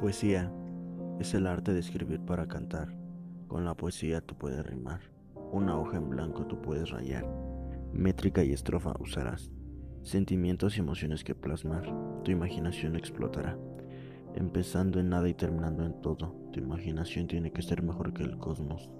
Poesía es el arte de escribir para cantar. Con la poesía tú puedes rimar. Una hoja en blanco tú puedes rayar. Métrica y estrofa usarás. Sentimientos y emociones que plasmar. Tu imaginación explotará. Empezando en nada y terminando en todo. Tu imaginación tiene que ser mejor que el cosmos.